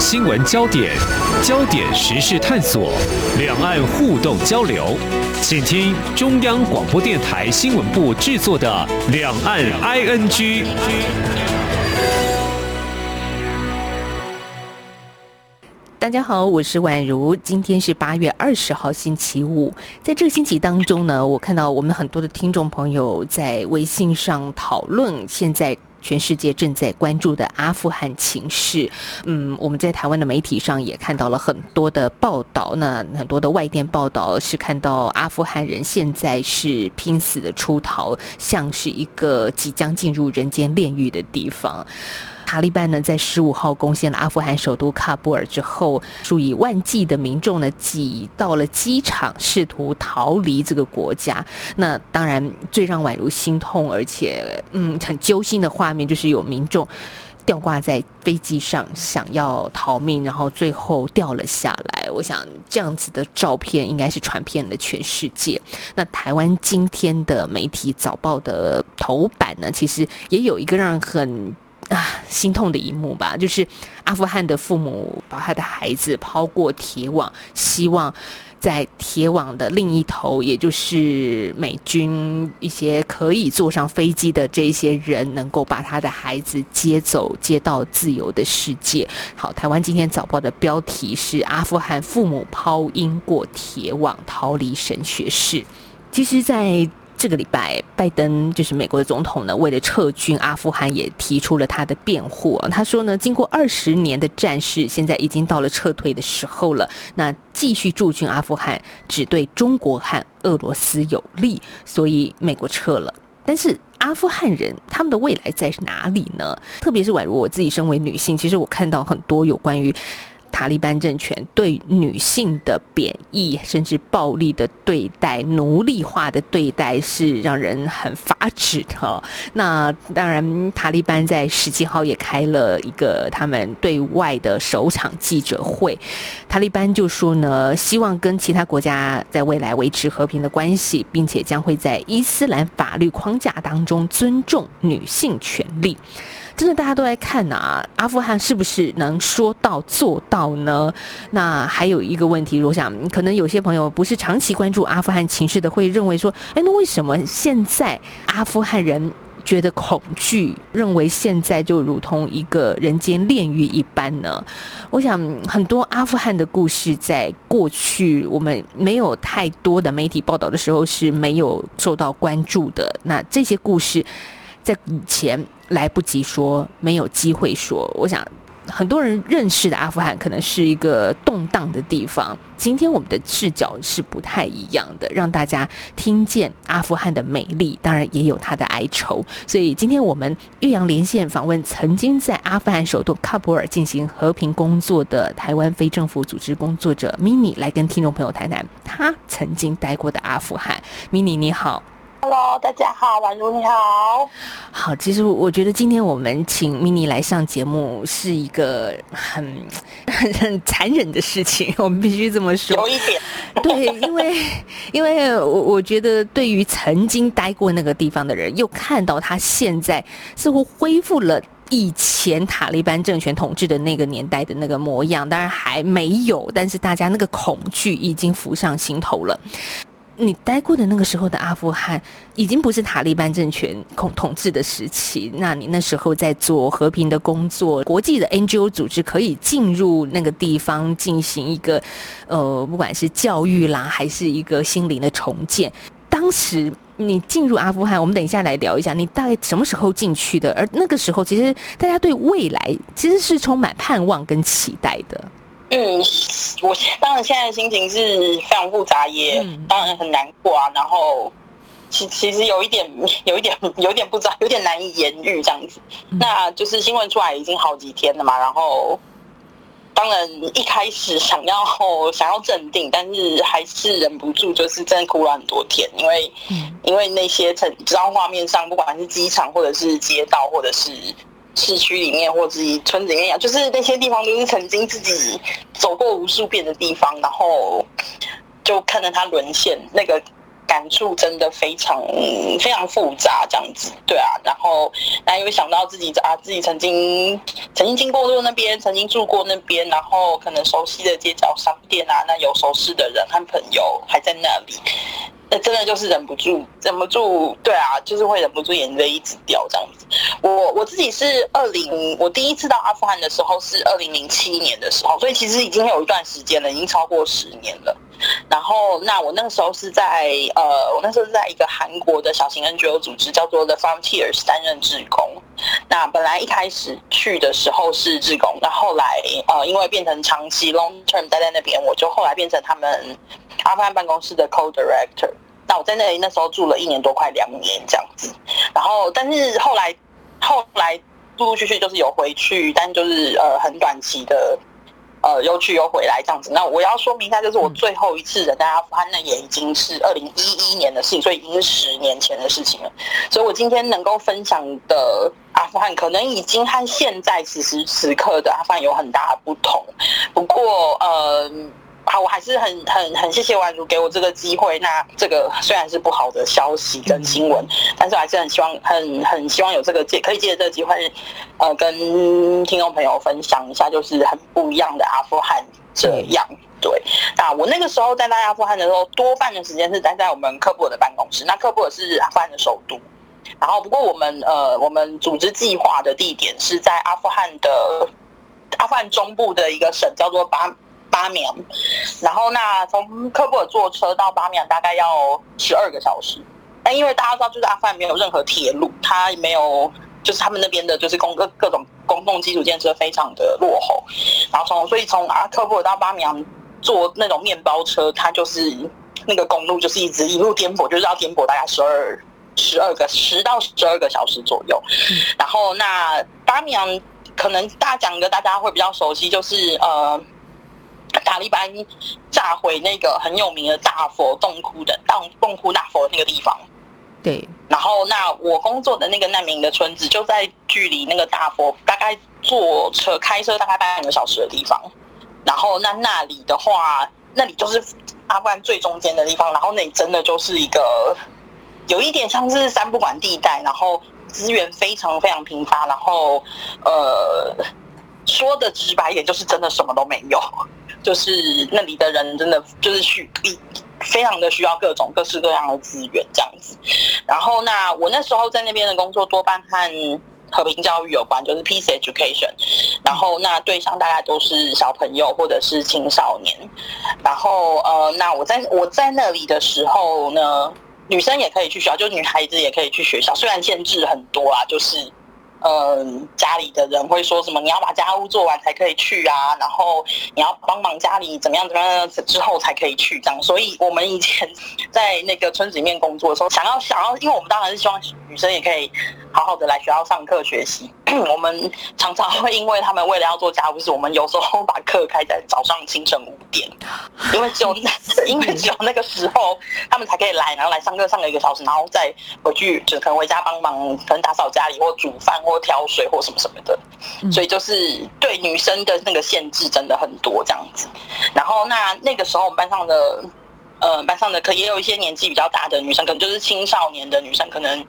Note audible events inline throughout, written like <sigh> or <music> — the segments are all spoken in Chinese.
新闻焦点，焦点时事探索，两岸互动交流，请听中央广播电台新闻部制作的《两岸 ING》。大家好，我是宛如。今天是八月二十号，星期五。在这个星期当中呢，我看到我们很多的听众朋友在微信上讨论现在全世界正在关注的阿富汗情势。嗯，我们在台湾的媒体上也看到了很多的报道，那很多的外电报道是看到阿富汗人现在是拼死的出逃，像是一个即将进入人间炼狱的地方。塔利班呢，在十五号攻陷了阿富汗首都喀布尔之后，数以万计的民众呢挤到了机场，试图逃离这个国家。那当然，最让宛如心痛而且嗯很揪心的画面，就是有民众吊挂在飞机上想要逃命，然后最后掉了下来。我想这样子的照片应该是传遍了全世界。那台湾今天的媒体早报的头版呢，其实也有一个让很。啊，心痛的一幕吧，就是阿富汗的父母把他的孩子抛过铁网，希望在铁网的另一头，也就是美军一些可以坐上飞机的这些人，能够把他的孩子接走，接到自由的世界。好，台湾今天早报的标题是“阿富汗父母抛婴过铁网，逃离神学室”。其实，在这个礼拜，拜登就是美国的总统呢，为了撤军阿富汗，也提出了他的辩护。他说呢，经过二十年的战事，现在已经到了撤退的时候了。那继续驻军阿富汗，只对中国和俄罗斯有利，所以美国撤了。但是阿富汗人他们的未来在哪里呢？特别是宛如我自己身为女性，其实我看到很多有关于。塔利班政权对女性的贬义，甚至暴力的对待、奴隶化的对待，是让人很发指的。那当然，塔利班在十七号也开了一个他们对外的首场记者会。塔利班就说呢，希望跟其他国家在未来维持和平的关系，并且将会在伊斯兰法律框架当中尊重女性权利。真的大家都在看呐、啊，阿富汗是不是能说到做到呢？那还有一个问题，我想可能有些朋友不是长期关注阿富汗情势的，会认为说，哎，那为什么现在阿富汗人觉得恐惧，认为现在就如同一个人间炼狱一般呢？我想很多阿富汗的故事，在过去我们没有太多的媒体报道的时候是没有受到关注的。那这些故事。在以前来不及说，没有机会说。我想很多人认识的阿富汗可能是一个动荡的地方。今天我们的视角是不太一样的，让大家听见阿富汗的美丽，当然也有它的哀愁。所以今天我们岳阳连线访问曾经在阿富汗首都喀布尔进行和平工作的台湾非政府组织工作者 Mini 来跟听众朋友谈谈他曾经待过的阿富汗。Mini 你好。Hello，大家好，宛如你好。好，其实我觉得今天我们请 Mini 来上节目是一个很很很 <laughs> 残忍的事情，我们必须这么说。有一点。<laughs> 对，因为因为我我觉得对于曾经待过那个地方的人，又看到他现在似乎恢复了以前塔利班政权统治的那个年代的那个模样，当然还没有，但是大家那个恐惧已经浮上心头了。你待过的那个时候的阿富汗，已经不是塔利班政权统统治的时期。那你那时候在做和平的工作，国际的 NGO 组织可以进入那个地方进行一个，呃，不管是教育啦，还是一个心灵的重建。当时你进入阿富汗，我们等一下来聊一下，你大概什么时候进去的？而那个时候，其实大家对未来其实是充满盼望跟期待的。嗯，我当然现在心情是非常复杂，也当然很难过啊。然后其其实有一点，有一点，有点不知道，有点难以言喻这样子。那就是新闻出来已经好几天了嘛。然后当然一开始想要想要镇定，但是还是忍不住，就是真的哭了很多天，因为因为那些成，知道画面上，不管是机场或者是街道，或者是。市区里面或自己村子里面，就是那些地方都是曾经自己走过无数遍的地方，然后就看着它沦陷，那个感触真的非常非常复杂，这样子，对啊。然后，那又想到自己啊，自己曾经曾经经过过那边，曾经住过那边，然后可能熟悉的街角商店啊，那有熟识的人和朋友还在那里。那真的就是忍不住，忍不住，对啊，就是会忍不住眼泪一直掉这样子。我我自己是二零，我第一次到阿富汗的时候是二零零七年的时候，所以其实已经有一段时间了，已经超过十年了。然后，那我那个时候是在呃，我那时候是在一个韩国的小型 NGO 组织叫做 The Frontiers 担任志工。那本来一开始去的时候是志工，那后来呃，因为变成长期 long term 待在那边，我就后来变成他们阿富汗办公室的 co-director。那我在那里那时候住了一年多，快两年这样子。然后，但是后来后来陆陆续续就是有回去，但就是呃很短期的。呃，又去又回来这样子。那我要说明一下，就是我最后一次人在阿富汗，那也已经是二零一一年的事情，所以已经是十年前的事情了。所以我今天能够分享的阿富汗，可能已经和现在此时此刻的阿富汗有很大的不同。不过，呃。好，我还是很很很谢谢婉如给我这个机会。那这个虽然是不好的消息跟新闻，但是我还是很希望，很很希望有这个借可以借着这个机会，呃，跟听众朋友分享一下，就是很不一样的阿富汗这样。对，那我那个时候在阿富汗的时候，多半的时间是待在我们科布尔的办公室。那科布尔是阿富汗的首都，然后不过我们呃，我们组织计划的地点是在阿富汗的阿富汗中部的一个省，叫做巴。巴米扬，然后那从科布尔坐车到巴米扬大概要十二个小时。但因为大家知道，就是阿富汗没有任何铁路，它没有，就是他们那边的就是公各各种公共基础建设非常的落后。然后从所以从阿喀布尔到巴米扬坐那种面包车，它就是那个公路就是一直一路颠簸，就是要颠簸大概十二十二个十到十二个小时左右。然后那巴米扬可能大家讲的大家会比较熟悉，就是呃。塔利班炸毁那个很有名的大佛洞窟的洞洞窟大佛那个地方，对。然后，那我工作的那个难民的村子就在距离那个大佛大概坐车开车大概半个小时的地方。然后，那那里的话，那里就是阿富汗最中间的地方。然后，那里真的就是一个有一点像是三不管地带，然后资源非常非常贫乏。然后，呃，说的直白一点，就是真的什么都没有。就是那里的人真的就是需非常的需要各种各式各样的资源这样子，然后那我那时候在那边的工作多半和和平教育有关，就是 peace education，然后那对象大概都是小朋友或者是青少年，然后呃那我在我在那里的时候呢，女生也可以去学校，就女孩子也可以去学校，虽然限制很多啊，就是。嗯，家里的人会说什么？你要把家务做完才可以去啊，然后你要帮忙家里怎么样怎么样之后才可以去这样。所以我们以前在那个村子里面工作的时候，想要想要，因为我们当然是希望女生也可以好好的来学校上课学习。<laughs> 我们常常会因为他们为了要做家务事，我们有时候把课开在早上清晨五点，因为只有 <laughs> 因为只有那个时候他们才可以来，然后来上课上个一个小时，然后再回去就可能回家帮忙，可能打扫家里或煮饭或挑水或什么什么的。所以就是对女生的那个限制真的很多这样子。然后那那个时候我们班上的呃班上的可也有一些年纪比较大的女生，可能就是青少年的女生，可能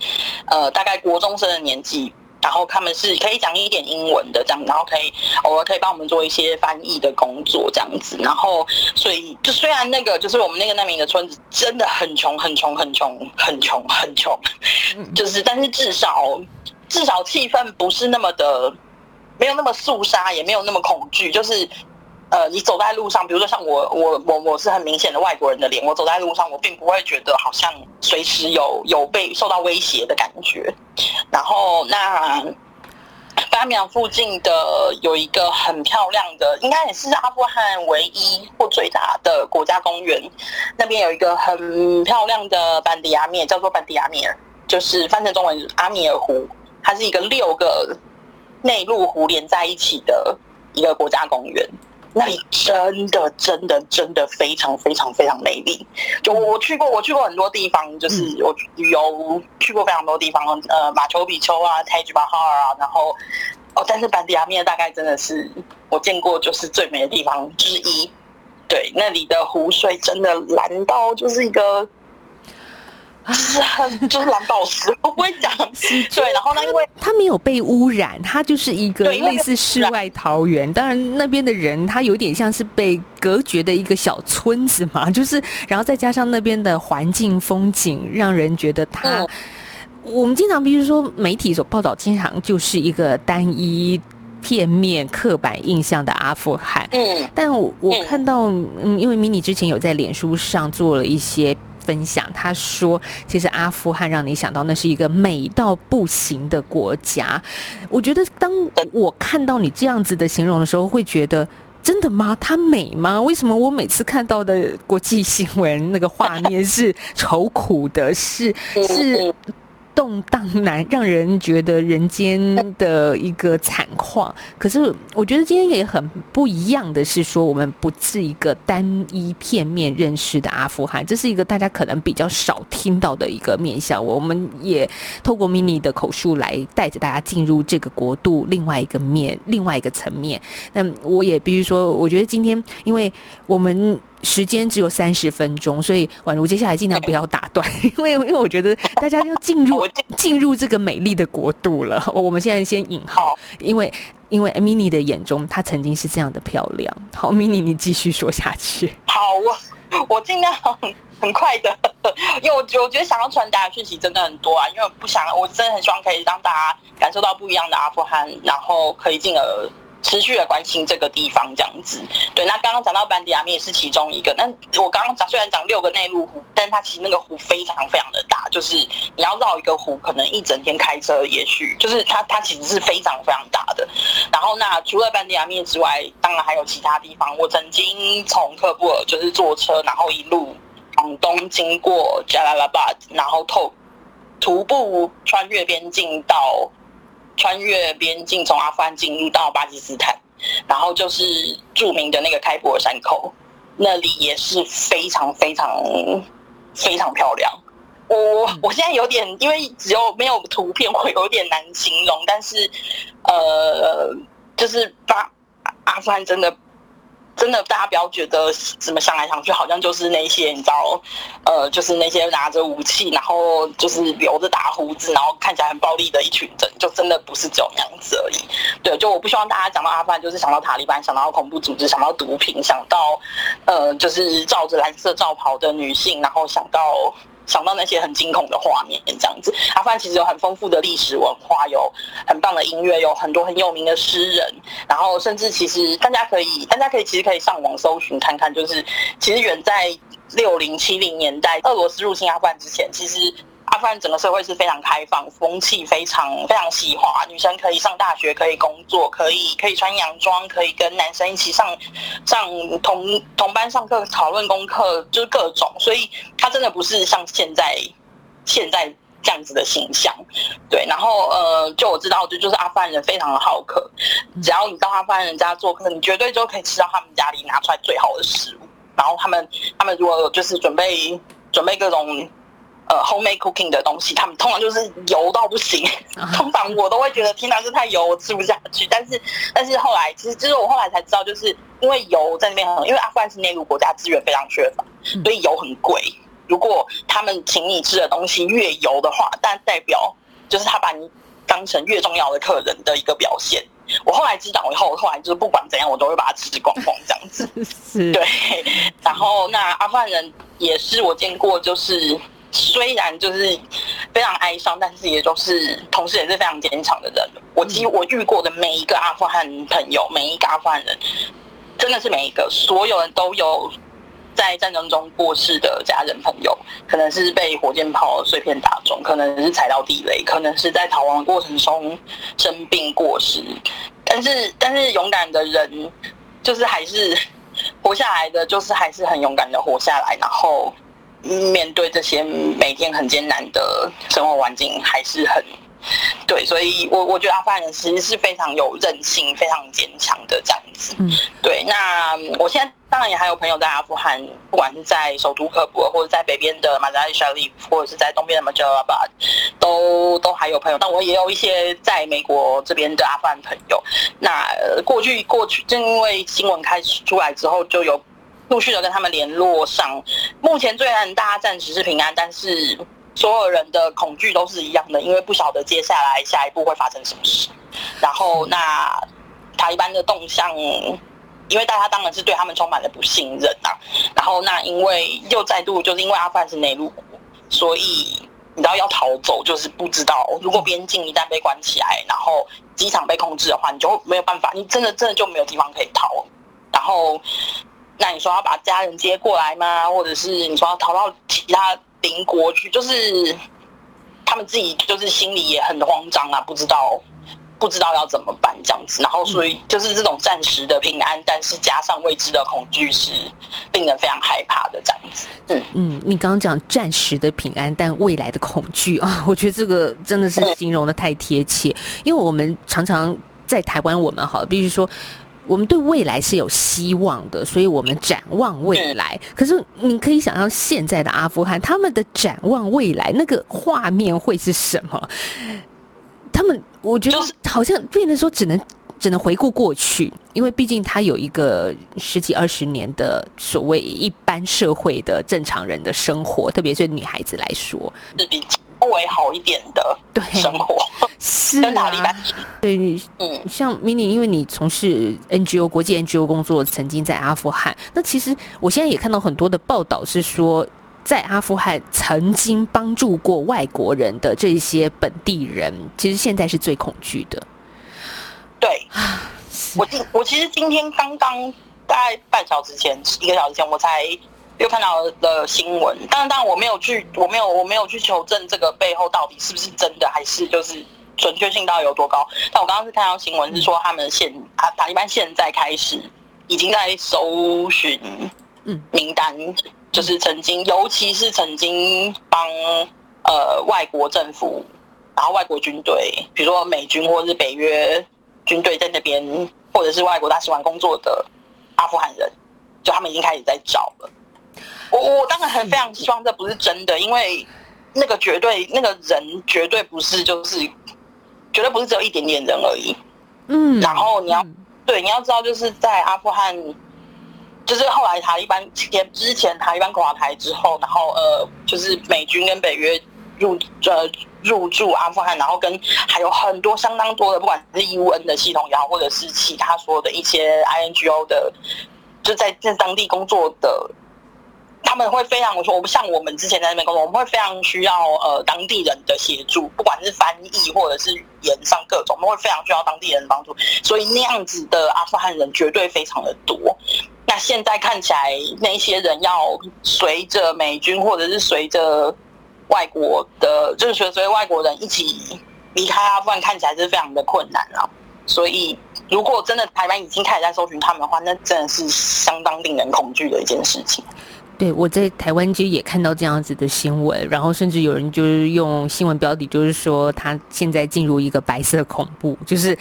呃大概国中生的年纪。然后他们是可以讲一点英文的这样，然后可以偶尔可以帮我们做一些翻译的工作这样子。然后所以就虽然那个就是我们那个难民的村子真的很穷很穷很穷很穷很穷，<laughs> 就是但是至少至少气氛不是那么的没有那么肃杀，也没有那么恐惧，就是。呃，你走在路上，比如说像我，我，我，我是很明显的外国人的脸，我走在路上，我并不会觉得好像随时有有被受到威胁的感觉。然后，那巴米扬附近的有一个很漂亮的，应该也是阿富汗唯一或最大的国家公园，那边有一个很漂亮的班迪亚米尔，叫做班迪亚米尔，就是翻成中文阿米尔湖，它是一个六个内陆湖连在一起的一个国家公园。那里真的真的真的非常非常非常美丽。就我去过，我去过很多地方，就是我旅游去过非常多地方，呃，马丘比丘啊，泰姬玛哈尔啊，然后哦，但是班迪亚面大概真的是我见过就是最美的地方之一。对，那里的湖水真的蓝到就是一个就 <laughs> 是就是蓝宝石，我不会讲。对，然后呢，因为它没有被污染，它就是一个类似世外桃源。当然，那边的人他有点像是被隔绝的一个小村子嘛，就是然后再加上那边的环境风景，让人觉得它。嗯、我们经常比如说媒体所报道，经常就是一个单一。片面刻板印象的阿富汗，嗯，但我我看到，嗯，因为 Mini 之前有在脸书上做了一些分享，他说，其实阿富汗让你想到那是一个美到不行的国家。我觉得当我看到你这样子的形容的时候，会觉得真的吗？它美吗？为什么我每次看到的国际新闻那个画面是愁苦的，是是？动荡难，让人觉得人间的一个惨况。可是，我觉得今天也很不一样的是，说我们不是一个单一片面认识的阿富汗，这是一个大家可能比较少听到的一个面向。我们也透过 Mini 的口述来带着大家进入这个国度另外一个面、另外一个层面。那我也必须说，我觉得今天，因为我们。时间只有三十分钟，所以宛如接下来尽量不要打断，<laughs> 因为因为我觉得大家要进入进入这个美丽的国度了。我们现在先引号，因为因为 Mini 的眼中，她曾经是这样的漂亮。好，Mini，你继续说下去。好，我我尽量很很快的，因为我我觉得想要传达的讯息真的很多啊，因为我不想，我真的很希望可以让大家感受到不一样的阿富汗，然后可以进而。持续的关心这个地方，这样子。对，那刚刚讲到班迪亚面也是其中一个。那我刚刚讲虽然讲六个内陆湖，但它其实那个湖非常非常的大，就是你要绕一个湖，可能一整天开车，也许就是它它其实是非常非常大的。然后那除了班迪亚面之外，当然还有其他地方。我曾经从喀布尔就是坐车，然后一路往东经过加拉拉巴，然后透徒步穿越边境到。穿越边境，从阿富汗进入到巴基斯坦，然后就是著名的那个开普尔山口，那里也是非常非常非常漂亮。我我现在有点，因为只有没有图片，会有点难形容。但是，呃，就是巴阿富汗真的。真的，大家不要觉得怎么想来想去，好像就是那些你知道，呃，就是那些拿着武器，然后就是留着大胡子，然后看起来很暴力的一群人，就真的不是这种样子而已。对，就我不希望大家讲到阿富汗，就是想到塔利班，想到恐怖组织，想到毒品，想到呃，就是罩着蓝色罩袍的女性，然后想到。想到那些很惊恐的画面，这样子。阿富汗其实有很丰富的历史文化，有很棒的音乐，有很多很有名的诗人，然后甚至其实大家可以，大家可以其实可以上网搜寻看看，就是其实远在六零七零年代，俄罗斯入侵阿富汗之前，其实。阿富汗整个社会是非常开放，风气非常非常西化，女生可以上大学，可以工作，可以可以穿洋装，可以跟男生一起上上同同班上课讨论功课，就是各种，所以他真的不是像现在现在这样子的形象，对。然后呃，就我知道，就就是阿富汗人非常的好客，只要你到阿富汗人家做客，你绝对就可以吃到他们家里拿出来最好的食物。然后他们他们如果就是准备准备各种。呃，homemade cooking 的东西，他们通常就是油到不行。通常我都会觉得，天哪，这太油，我吃不下去。但是，但是后来，其实，就是我后来才知道，就是因为油在那边很，因为阿富汗是内陆国家，资源非常缺乏，所以油很贵。如果他们请你吃的东西越油的话，但代表就是他把你当成越重要的客人的一个表现。我后来知道以后，后来就是不管怎样，我都会把它吃光光这样子。<laughs> 是，对。然后，那阿富汗人也是我见过，就是。虽然就是非常哀伤，但是也就是同时也是非常坚强的人。我几乎我遇过的每一个阿富汗朋友，每一个阿富汗人，真的是每一个，所有人都有在战争中过世的家人朋友，可能是被火箭炮碎片打中，可能是踩到地雷，可能是在逃亡的过程中生病过世。但是，<laughs> 但是勇敢的人，就是还是活下来的，就是还是很勇敢的活下来，然后。面对这些每天很艰难的生活环境，还是很对，所以我我觉得阿富汗人其实是非常有韧性、非常坚强的这样子。嗯，对。那我现在当然也还有朋友在阿富汗，不管是在首都喀布尔，或者在北边的马扎里沙利夫，或者是在东边的马加拉巴，都都还有朋友。但我也有一些在美国这边的阿富汗朋友。那过去过去，正因为新闻开始出来之后，就有。陆续的跟他们联络上，目前虽然大家暂时是平安，但是所有人的恐惧都是一样的，因为不晓得接下来下一步会发生什么事。然后那塔利班的动向，因为大家当然是对他们充满了不信任啊。然后那因为又再度就是因为阿富汗是内陆国，所以你知道要逃走就是不知道，如果边境一旦被关起来，然后机场被控制的话，你就没有办法，你真的真的就没有地方可以逃。然后那你说要把家人接过来吗？或者是你说要逃到其他？邻国去，就是他们自己就是心里也很慌张啊，不知道不知道要怎么办这样子，然后所以就是这种暂时的平安，但是加上未知的恐惧，是令人非常害怕的这样子。嗯嗯，你刚刚讲暂时的平安，但未来的恐惧啊，<laughs> 我觉得这个真的是形容的太贴切，嗯、因为我们常常在台湾，我们好，比如说。我们对未来是有希望的，所以我们展望未来。可是你可以想象现在的阿富汗，他们的展望未来那个画面会是什么？他们我觉得好像变得说只能只能回顾过去，因为毕竟他有一个十几二十年的所谓一般社会的正常人的生活，特别是女孩子来说。稍微好一点的生活，是跟塔利班对，嗯，像 Mini，因为你从事 NGO 国际 NGO 工作，曾经在阿富汗。那其实我现在也看到很多的报道，是说在阿富汗曾经帮助过外国人的这些本地人，其实现在是最恐惧的。对，我今我其实今天刚刚大概半小时前，一个小时前我才。又看到了新闻，当然，当然我没有去，我没有，我没有去求证这个背后到底是不是真的，还是就是准确性到底有多高。但我刚刚是看到新闻是说，他们现啊塔利班现在开始已经在搜寻名单，就是曾经，尤其是曾经帮呃外国政府，然后外国军队，比如说美军或者是北约军队在那边，或者是外国大使馆工作的阿富汗人，就他们已经开始在找了。我我当然很非常希望这不是真的，因为那个绝对那个人绝对不是就是绝对不是只有一点点人而已。嗯，然后你要对你要知道，就是在阿富汗，就是后来塔利班前之前塔利班垮台之后，然后呃，就是美军跟北约入呃入驻阿富汗，然后跟还有很多相当多的，不管是 UN 的系统也好，或者是其他所有的一些 INGO 的，就在在当地工作的。他们会非常我说，我不像我们之前在那边工作，我们会非常需要呃当地人的协助，不管是翻译或者是语言上各种，我们会非常需要当地人的帮助。所以那样子的阿富汗人绝对非常的多。那现在看起来，那些人要随着美军或者是随着外国的，就是随随外国人一起离开阿富汗，看起来是非常的困难啊。所以，如果真的台湾已经开始在搜寻他们的话，那真的是相当令人恐惧的一件事情。对，我在台湾其实也看到这样子的新闻，然后甚至有人就是用新闻标题，就是说他现在进入一个白色恐怖，就是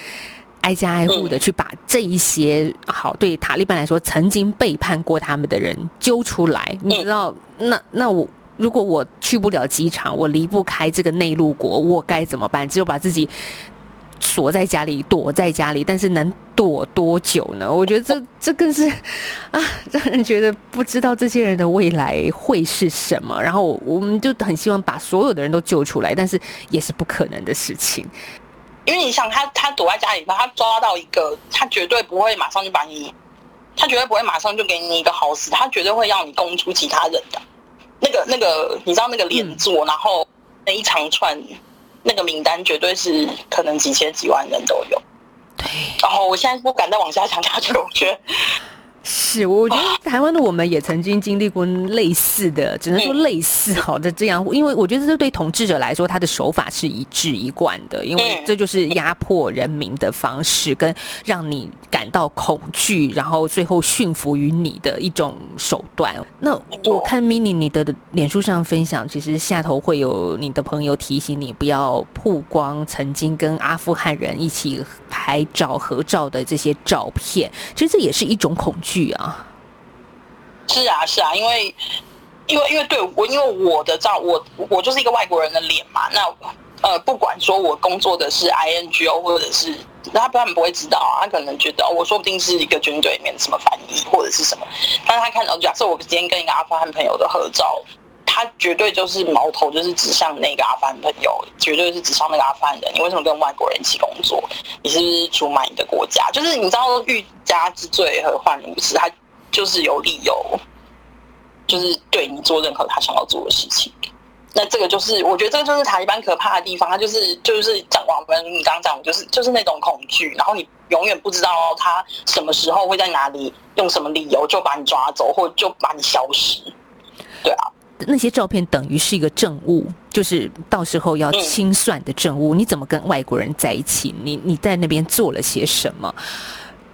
挨家挨户的去把这一些好对塔利班来说曾经背叛过他们的人揪出来。你知道，那那我如果我去不了机场，我离不开这个内陆国，我该怎么办？只有把自己。锁在家里，躲在家里，但是能躲多久呢？我觉得这这更是啊，让人觉得不知道这些人的未来会是什么。然后我们就很希望把所有的人都救出来，但是也是不可能的事情。因为你想，他他躲在家里，他抓到一个，他绝对不会马上就把你，他绝对不会马上就给你一个好死，他绝对会让你供出其他人的。那个那个，你知道那个连坐，嗯、然后那一长串。那个名单绝对是可能几千几万人都有，对。然后我现在不敢再往下讲下去，我觉得。是，我觉得台湾的我们也曾经经历过类似的，只能说类似好的这样，因为我觉得这对统治者来说，他的手法是一致一贯的，因为这就是压迫人民的方式，跟让你感到恐惧，然后最后驯服于你的一种手段。那我看 Mini 你的脸书上分享，其实下头会有你的朋友提醒你不要曝光曾经跟阿富汗人一起拍照合照的这些照片，其实这也是一种恐惧。剧啊，是啊，是啊，因为，因为，因为对我，因为我的照，我我就是一个外国人的脸嘛。那呃，不管说我工作的是 INGO，或者是他他们不会知道啊，他可能觉得我说不定是一个军队里面什么翻译或者是什么。但是他看到，假设我今天跟一个阿富汗朋友的合照，他绝对就是矛头就是指向那个阿富汗朋友，绝对是指向那个阿富汗人。你为什么跟外国人一起工作？你是不是出卖你的国家？就是你知道欲加之罪何患无辞，他就是有理由，就是对你做任何他想要做的事情。那这个就是，我觉得这个就是塔利班可怕的地方，他就是就是讲我们你刚刚讲，就是就是那种恐惧，然后你永远不知道他什么时候会在哪里，用什么理由就把你抓走，或就把你消失。对啊，那些照片等于是一个证物，就是到时候要清算的证物。嗯、你怎么跟外国人在一起？你你在那边做了些什么？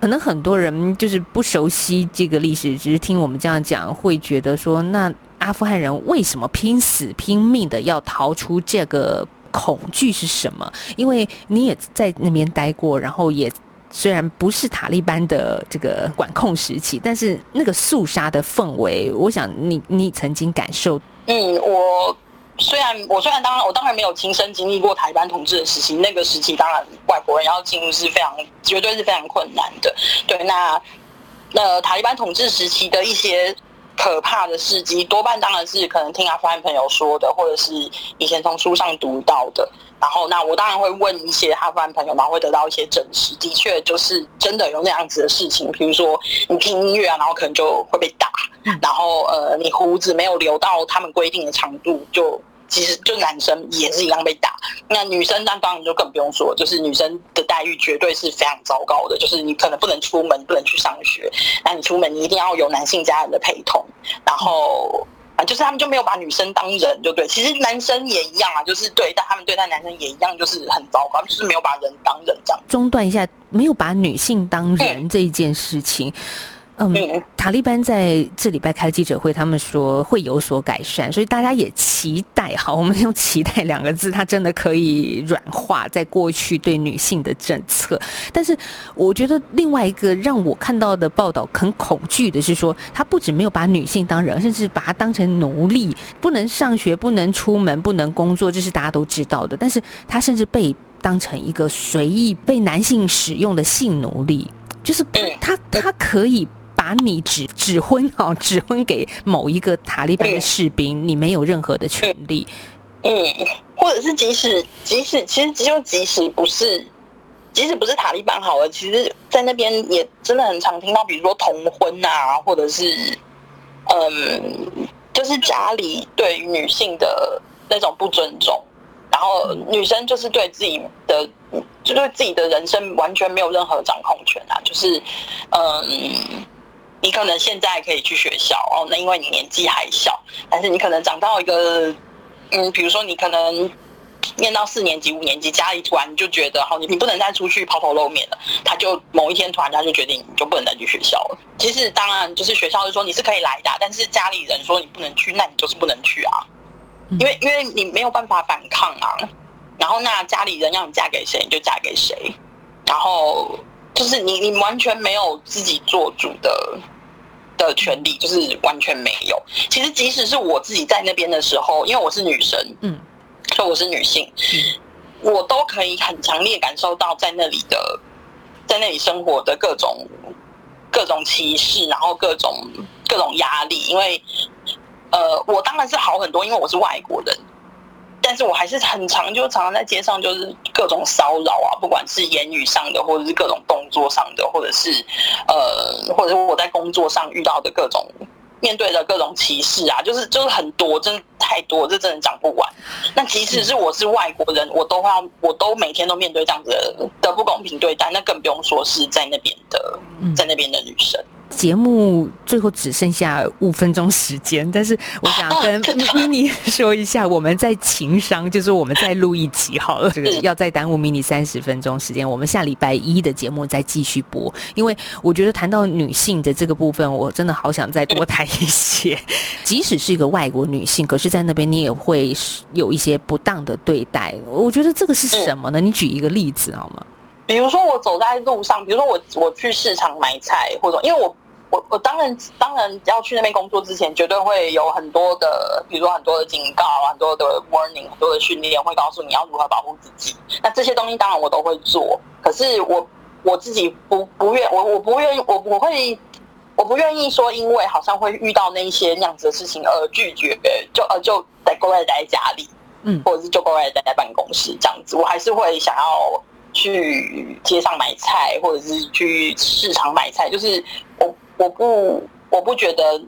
可能很多人就是不熟悉这个历史，只是听我们这样讲，会觉得说那。阿富汗人为什么拼死拼命的要逃出这个恐惧是什么？因为你也在那边待过，然后也虽然不是塔利班的这个管控时期，但是那个肃杀的氛围，我想你你曾经感受。嗯，我虽然我虽然当然我当然没有亲身经历过塔利班统治的时期，那个时期当然外国人要进入是非常绝对是非常困难的。对，那那塔利班统治时期的一些。可怕的事迹多半当然是可能听阿富汗朋友说的，或者是以前从书上读到的。然后，那我当然会问一些阿富汗朋友，然后会得到一些证实。的确，就是真的有那样子的事情。比如说，你听音乐啊，然后可能就会被打。然后，呃，你胡子没有留到他们规定的长度，就。其实就男生也是一样被打，那女生那当然就更不用说，就是女生的待遇绝对是非常糟糕的，就是你可能不能出门，不能去上学，那你出门你一定要有男性家人的陪同，然后啊，就是他们就没有把女生当人，就对。其实男生也一样啊，就是对待他们对待男生也一样，就是很糟糕，就是没有把人当人这样。中断一下，没有把女性当人这一件事情。嗯，塔利班在这礼拜开记者会，他们说会有所改善，所以大家也期待。好，我们用“期待”两个字，它真的可以软化在过去对女性的政策。但是，我觉得另外一个让我看到的报道很恐惧的是说，他不止没有把女性当人，甚至把她当成奴隶，不能上学，不能出门，不能工作，这是大家都知道的。但是他甚至被当成一个随意被男性使用的性奴隶，就是他他可以。把你指指挥好，指挥给某一个塔利班的士兵，你没有任何的权利。嗯，或者是即使即使其实就即使不是，即使不是塔利班好了，其实在那边也真的很常听到，比如说同婚啊，或者是嗯，就是家里对女性的那种不尊重，然后女生就是对自己的就对自己的人生完全没有任何掌控权啊，就是嗯。你可能现在可以去学校哦，那因为你年纪还小，但是你可能长到一个，嗯，比如说你可能念到四年级、五年级，家里突然就觉得，好，你你不能再出去抛头露面了，他就某一天突然他就决定你就不能再去学校了。其实当然就是学校就说你是可以来的，但是家里人说你不能去，那你就是不能去啊，因为因为你没有办法反抗啊。然后那家里人要你嫁给谁，你就嫁给谁，然后。就是你，你完全没有自己做主的的权利，就是完全没有。其实，即使是我自己在那边的时候，因为我是女生，嗯，所以我是女性，嗯，我都可以很强烈感受到在那里的，在那里生活的各种各种歧视，然后各种各种压力。因为，呃，我当然是好很多，因为我是外国人。但是我还是很常，就常常在街上就是各种骚扰啊，不管是言语上的，或者是各种动作上的，或者是呃，或者是我在工作上遇到的各种面对的各种歧视啊，就是就是很多，真的太多，这真的讲不完。那即使是我是外国人，我都要，我都每天都面对这样子的，的不公平对待，那更不用说是在那边的，在那边的女生。节目最后只剩下五分钟时间，但是我想跟 <laughs> Mini 说一下，我们在情商，就是我们再录一集好了，<laughs> 这个要再耽误 Mini 三十分钟时间，我们下礼拜一的节目再继续播。因为我觉得谈到女性的这个部分，我真的好想再多谈一些。<laughs> 即使是一个外国女性，可是在那边你也会有一些不当的对待。我觉得这个是什么呢？你举一个例子好吗？比如说我走在路上，比如说我我去市场买菜，或者因为我我我当然当然要去那边工作之前，绝对会有很多的，比如说很多的警告，很多的 warning，很多的训练会告诉你要如何保护自己。那这些东西当然我都会做，可是我我自己不不愿我我不愿意我我会我不愿意说，因为好像会遇到那些那样子的事情而拒绝，就呃就在乖乖待在家里，嗯，或者是就乖乖待在办公室这样子。我还是会想要去街上买菜，或者是去市场买菜。就是我我不我不觉得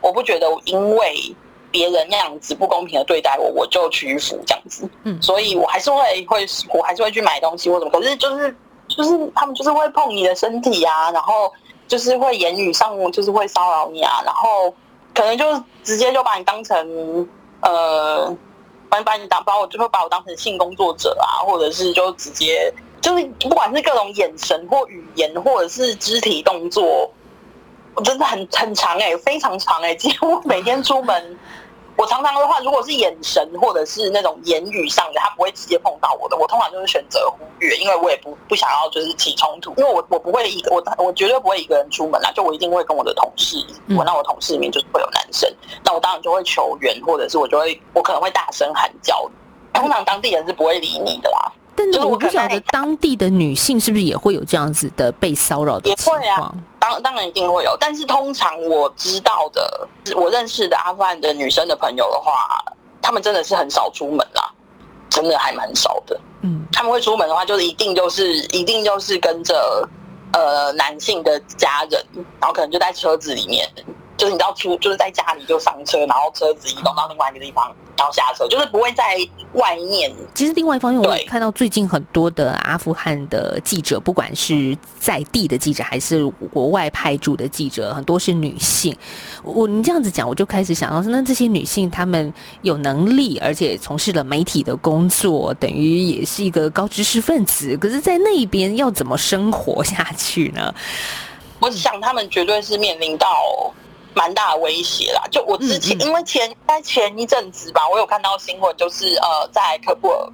我不觉得因为别人那样子不公平的对待我，我就屈服这样子。嗯，所以我还是会会我还是会去买东西或什么。可是就是就是他们就是会碰你的身体啊，然后。就是会言语上，就是会骚扰你啊，然后可能就直接就把你当成呃，把你把你当把我就会把我当成性工作者啊，或者是就直接就是不管是各种眼神或语言，或者是肢体动作，我真的很很长哎、欸，非常长哎、欸，几乎每天出门。我常常的话，如果是眼神或者是那种言语上的，他不会直接碰到我的，我通常就是选择忽略，因为我也不不想要就是起冲突，因为我我不会一个我我绝对不会一个人出门啦，就我一定会跟我的同事，我那我同事里面就是会有男生，那我当然就会求援，或者是我就会我可能会大声喊叫，通常当地人是不会理你的啦。但是我不晓得当地的女性是不是也会有这样子的被骚扰的情况？也会啊，当当然一定会有。但是通常我知道的，我认识的阿富汗的女生的朋友的话，她们真的是很少出门啦，真的还蛮少的。嗯，他们会出门的话，就是一定就是一定就是跟着呃男性的家人，然后可能就在车子里面。就是你知道出就是在家里就上车，然后车子移动到另外一个地方，然后下车，就是不会在外面。其实另外一方面，我也看到最近很多的阿富汗的记者，不管是在地的记者还是国外派驻的记者，很多是女性。我你这样子讲，我就开始想到，那这些女性她们有能力，而且从事了媒体的工作，等于也是一个高知识分子。可是，在那边要怎么生活下去呢？我想他们绝对是面临到。蛮大的威胁啦！就我之前，因为前在前一阵子吧，我有看到新闻，就是呃，在喀布尔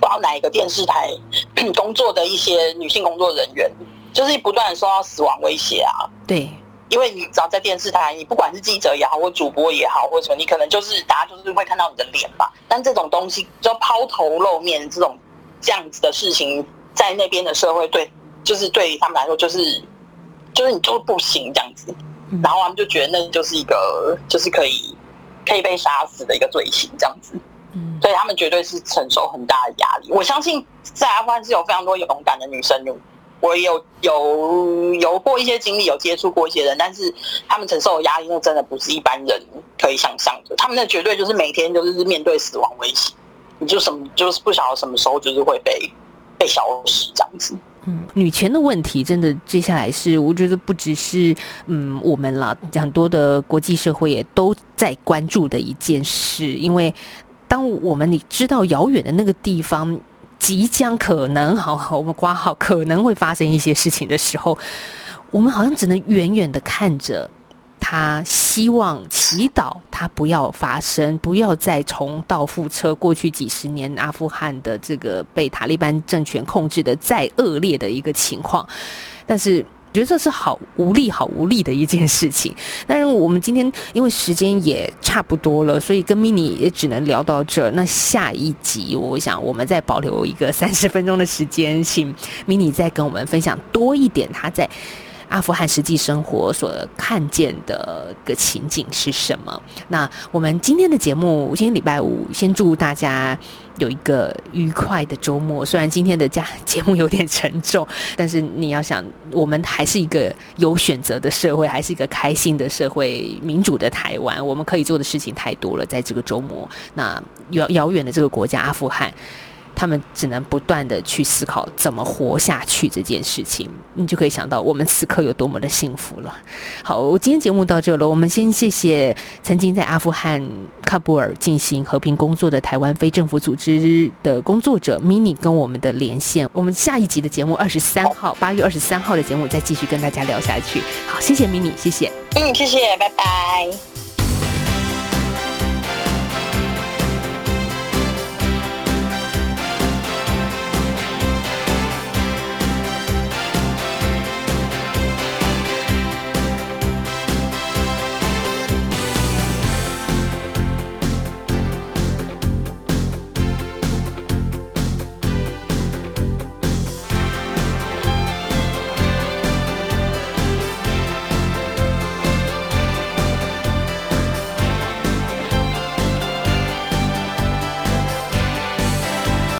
不知道哪一个电视台 <clears throat> 工作的一些女性工作人员，就是不断的受到死亡威胁啊。对，因为你只要在电视台，你不管是记者也好，或主播也好，或者什么，你可能就是大家就是会看到你的脸吧。但这种东西就抛头露面这种这样子的事情，在那边的社会对，就是对他们来说，就是就是你就不行这样子。然后他们就觉得那就是一个，就是可以可以被杀死的一个罪行，这样子。嗯，所以他们绝对是承受很大的压力。我相信在阿富汗是有非常多勇敢的女生，我也有有有过一些经历，有接触过一些人，但是他们承受的压力，那真的不是一般人可以想象的。他们那绝对就是每天就是面对死亡威胁，你就什么就是不晓得什么时候就是会被被消失这样子。嗯，女权的问题真的接下来是，我觉得不只是嗯我们了，很多的国际社会也都在关注的一件事。因为当我们你知道遥远的那个地方即将可能好，我们挂号可能会发生一些事情的时候，我们好像只能远远的看着。他希望祈祷他不要发生，不要再重蹈覆辙。过去几十年阿富汗的这个被塔利班政权控制的再恶劣的一个情况，但是觉得这是好无力、好无力的一件事情。但是我们今天因为时间也差不多了，所以跟 Mini 也只能聊到这。那下一集，我想我们再保留一个三十分钟的时间，请 Mini 再跟我们分享多一点他在。阿富汗实际生活所看见的个情景是什么？那我们今天的节目，今天礼拜五，先祝大家有一个愉快的周末。虽然今天的家节目有点沉重，但是你要想，我们还是一个有选择的社会，还是一个开心的社会，民主的台湾，我们可以做的事情太多了。在这个周末，那遥遥远的这个国家阿富汗。他们只能不断的去思考怎么活下去这件事情，你就可以想到我们此刻有多么的幸福了。好，我今天节目到这了，我们先谢谢曾经在阿富汗喀布尔进行和平工作的台湾非政府组织的工作者 Mini 跟我们的连线。我们下一集的节目二十三号，八月二十三号的节目再继续跟大家聊下去。好，谢谢 Mini，谢谢。嗯，谢谢，拜拜。